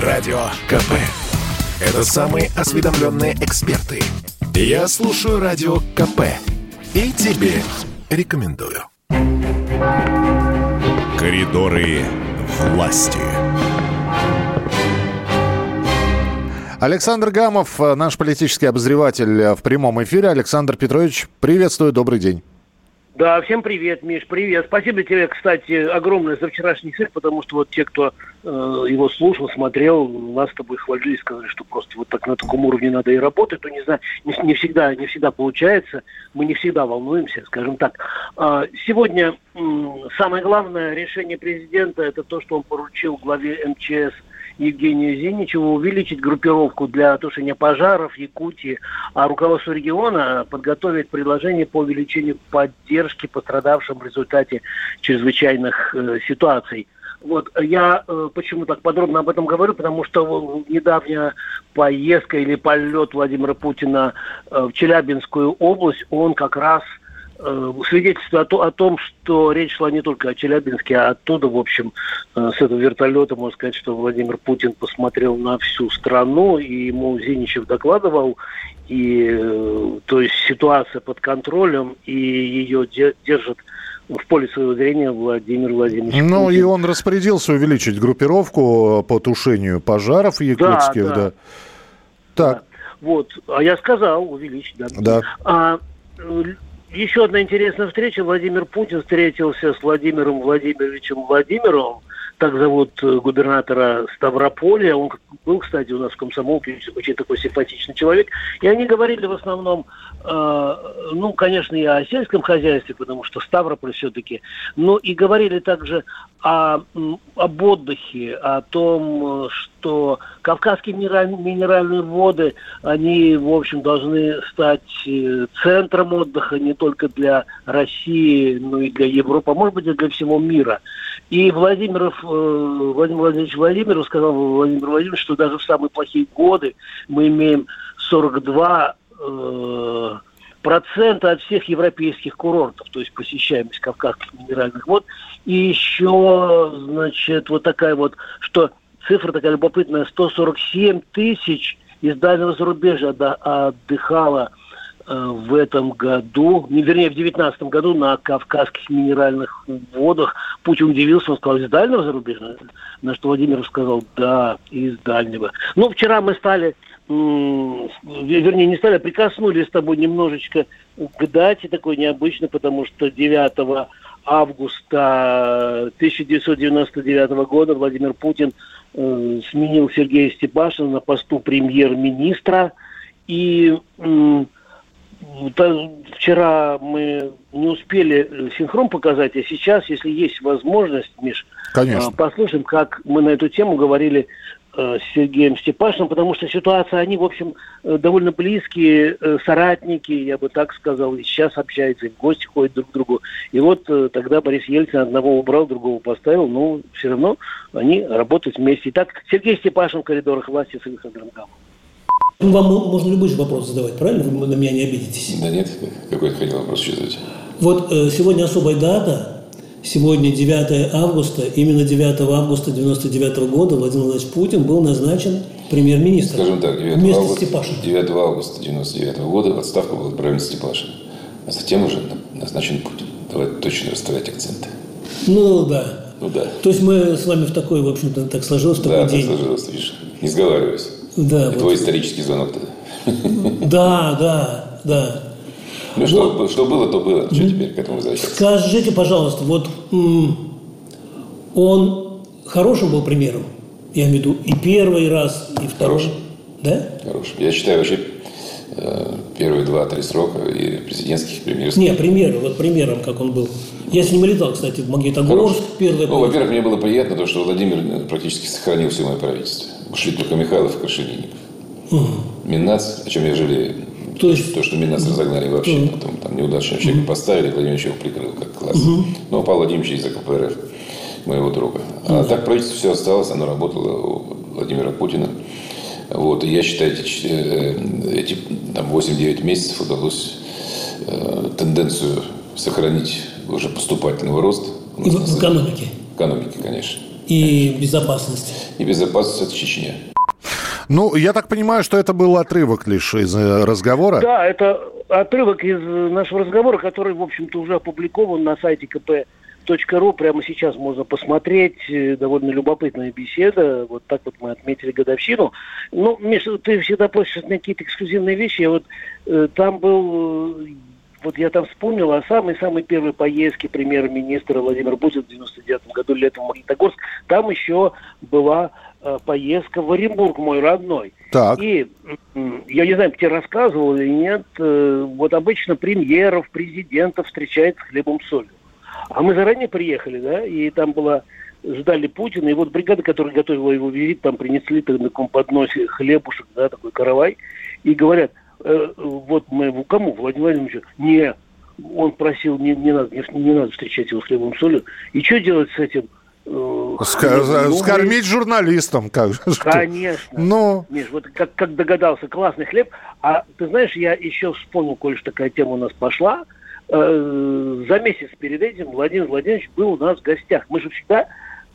Радио КП. Это самые осведомленные эксперты. Я слушаю Радио КП. И тебе рекомендую. Коридоры власти. Александр Гамов, наш политический обозреватель в прямом эфире. Александр Петрович, приветствую, добрый день. Да, всем привет, Миш, привет. Спасибо тебе, кстати, огромное за вчерашний эфир, потому что вот те, кто э, его слушал, смотрел, нас с тобой хвалили, сказали, что просто вот так на таком уровне надо и работать, то не знаю, не, не всегда, не всегда получается, мы не всегда волнуемся, скажем так. А, сегодня э, самое главное решение президента это то, что он поручил главе МЧС Евгению Зиничеву увеличить группировку для тушения пожаров Якутии, а руководство региона подготовить предложение по увеличению поддержки пострадавшим в результате чрезвычайных э, ситуаций. Вот я э, почему так подробно об этом говорю, потому что недавняя поездка или полет Владимира Путина э, в Челябинскую область, он как раз свидетельство о, о том, что речь шла не только о Челябинске, а оттуда, в общем, э, с этого вертолета, можно сказать, что Владимир Путин посмотрел на всю страну, и ему Зиничев докладывал, и э, то есть ситуация под контролем, и ее держит в поле своего зрения Владимир Владимирович. Ну Путин. и он распорядился увеличить группировку по тушению пожаров в Якутске. Да, да. да. Так. Да. Вот, а я сказал увеличить, да. Да. А, еще одна интересная встреча. Владимир Путин встретился с Владимиром Владимировичем Владимировым так зовут э, губернатора Ставрополя. Он был, кстати, у нас в комсомолке, очень такой симпатичный человек. И они говорили в основном, ну, конечно, и о сельском хозяйстве, потому что Ставрополь все-таки, но и говорили также о, об отдыхе, о том, что Кавказские минеральные воды, они, в общем, должны стать э, центром отдыха не только для России, но и для Европы, а может быть и для всего мира. И Владимиров, э, Владимир Владимирович Владимиров сказал Владимир Владимирович, что даже в самые плохие годы мы имеем 42 э, процента от всех европейских курортов, то есть посещаемость кавказских минеральных вод. И еще, значит, вот такая вот, что цифра такая любопытная, 147 тысяч из дальнего зарубежья отдыхало Э, в этом году, не, вернее, в девятнадцатом году на Кавказских минеральных водах. Путин удивился, он сказал, из дальнего зарубежа? На что Владимир сказал, да, из дальнего. Ну, вчера мы стали, вернее, не стали, а прикоснулись с тобой немножечко к дате такой необычной, потому что 9 августа 1999 года Владимир Путин э, сменил Сергея Степашина на посту премьер-министра. И вчера мы не успели э, синхрон показать, а сейчас, если есть возможность, Миш, Конечно. Послушаем, как мы на эту тему говорили э, с Сергеем Степашиным, потому что ситуация, они, в общем, э, довольно близкие, соратники, я бы так сказал, и сейчас общаются, и в гости ходят друг к другу. И вот тогда Борис Ельцин одного убрал, другого поставил, но все равно они работают вместе. Итак, Сергей Степашин в коридорах власти с Александром Гамовым. Ну, вам можно любой же вопрос задавать, правильно? Вы на меня не обидитесь. Да нет, какой ты хотел вопрос задать? Вот э, сегодня особая дата. Сегодня 9 августа. Именно 9 августа 99 года Владимир Владимирович Путин был назначен премьер-министром. Скажем так, 9 вместо августа, Степашина. 9 августа 99 года в отставку был отправлен Степашин. А затем уже назначен Путин. Давай точно расставлять акценты. Ну да. Ну да. То есть мы с вами в такой, в общем-то, так сложилось в такой да, день. Да, сложилось, видишь. Не сговаривайся. Да, Это вот. твой исторический звонок тогда. Да, да, да. Ну вот. что, что было, то было. Что теперь к этому возвращаться? Скажите, пожалуйста, вот он хорошим был примером? Я имею в виду и первый раз, и второй. Хорошим. Да? Хорошим. Я считаю, вообще э, первые два-три срока и президентских, премьерских. Не, примером, вот примером, как он был. Я с ним летал, кстати, в Магнитогорск первый. Ну, во-первых, мне было приятно то, что Владимир практически сохранил все мое правительство. Ушли только Михайлов и Крашенинников. Угу. Минац, о чем я жалею. То, есть... то что Минац разогнали вообще, угу. потом там неудачного человека угу. поставили, Владимир его прикрыл как класс. Угу. Ну, а Павел Владимирович из КПРФ, моего друга. А угу. так правительство все осталось, оно работало у Владимира Путина. Вот, и я считаю, эти, э, эти там, 8-9 месяцев удалось э, тенденцию сохранить уже поступательного роста. И в экономике. Экономики, конечно. и безопасность. И безопасность это Чечня. Ну, я так понимаю, что это был отрывок лишь из э, разговора. Да, это отрывок из нашего разговора, который, в общем-то, уже опубликован на сайте КП.ру. Прямо сейчас можно посмотреть. Э, довольно любопытная беседа. Вот так вот мы отметили годовщину. Ну, Миша, ты всегда просишь на какие-то эксклюзивные вещи. Я вот э, там был э, вот я там вспомнил о самой-самой первой поездке премьер-министра Владимира Путина в 99 году летом в Магнитогорск. Там еще была э, поездка в Оренбург, мой родной. Так. И я не знаю, тебе рассказывал или нет, э, вот обычно премьеров, президентов встречают с хлебом солью. А мы заранее приехали, да, и там была ждали Путина, и вот бригада, которая готовила его визит, там принесли на таком подносе хлебушек, да, такой каравай, и говорят – э, вот мы кому, Владимиру Владимировичу, не, он просил, не, не, надо, не, не надо встречать его с хлебом солью. И что делать с этим? Э, Ска- ну, скормить журналистам, как же. Конечно. Но... Миш, вот как, как догадался, классный хлеб. А ты знаешь, я еще вспомнил, коль такая тема у нас пошла. Э, за месяц перед этим Владимир Владимирович был у нас в гостях. Мы же всегда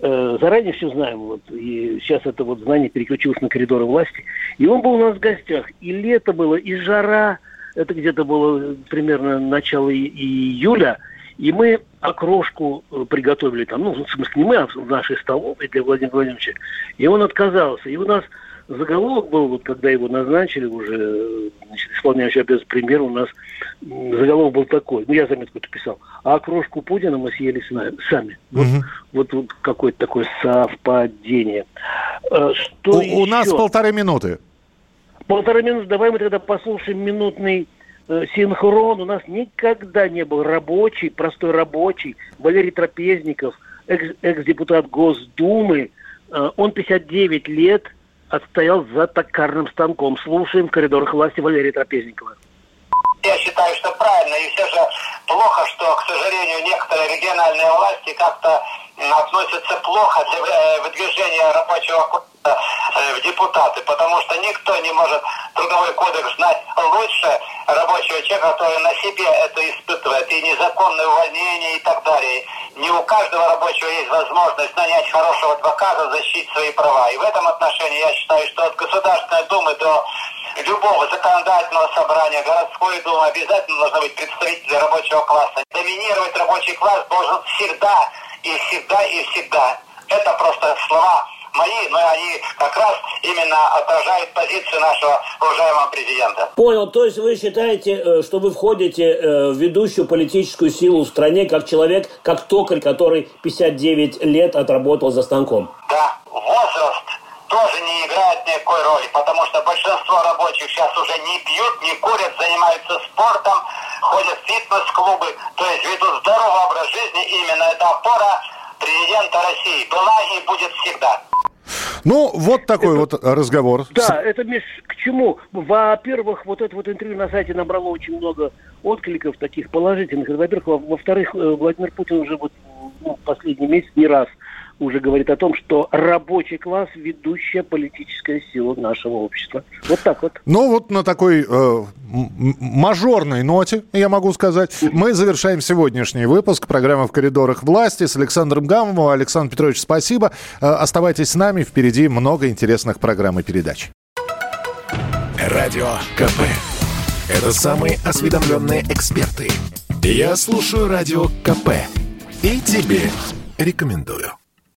заранее все знаем, вот, и сейчас это вот знание переключилось на коридоры власти. И он был у нас в гостях, и лето было, и жара, это где-то было примерно начало июля, и мы окрошку э, приготовили там, ну, в смысле, не мы, а в нашей столовой для Владимира Владимировича, и он отказался. И у нас заголовок был, вот когда его назначили уже, значит, исполняющий обязанность премьера, у нас заголовок был такой, ну я заметку-то писал, а окрошку Путина мы съели сами. Вот, угу. вот, вот какое-то такое совпадение. Э, что у, еще? у нас полторы минуты. Полторы минуты, давай мы тогда послушаем минутный э, синхрон. У нас никогда не был рабочий, простой рабочий, Валерий Трапезников, экс- экс-депутат Госдумы, э, он 59 лет, отстоял за токарным станком. Слушаем в коридорах власти Валерия Трапезникова. Я считаю, что правильно. И все же плохо, что, к сожалению, некоторые региональные власти как-то относятся плохо для э, выдвижения рабочего в депутаты, потому что никто не может трудовой кодекс знать лучше рабочего человека, который на себе это испытывает, и незаконное увольнение и так далее. Не у каждого рабочего есть возможность нанять хорошего адвоката, защитить свои права. И в этом отношении я считаю, что от Государственной Думы до любого законодательного собрания, городской думы обязательно должны быть представители рабочего класса. Доминировать рабочий класс должен всегда и всегда и всегда. Это просто слова мои, но они как раз именно отражают позицию нашего уважаемого президента. Понял. То есть вы считаете, э, что вы входите э, в ведущую политическую силу в стране как человек, как токарь, который 59 лет отработал за станком? Да. Возраст тоже не играет никакой роли, потому что большинство рабочих сейчас уже не пьют, не курят, занимаются спортом, ходят в фитнес-клубы, то есть ведут здоровый образ жизни. Именно это опора президента России была и будет всегда. Ну, вот такой это, вот разговор. Да, это, Миш, к чему? Во-первых, вот это вот интервью на сайте набрало очень много откликов таких положительных. Во-первых, во-вторых, э, Владимир Путин уже вот ну, последний месяц не раз уже говорит о том, что рабочий класс – ведущая политическая сила нашего общества. Вот так вот. Ну вот на такой э, мажорной ноте, я могу сказать, мы завершаем сегодняшний выпуск программы «В коридорах власти» с Александром Гамовым. Александр Петрович, спасибо. Э, оставайтесь с нами, впереди много интересных программ и передач. Радио КП. Это самые осведомленные эксперты. Я слушаю Радио КП и тебе рекомендую.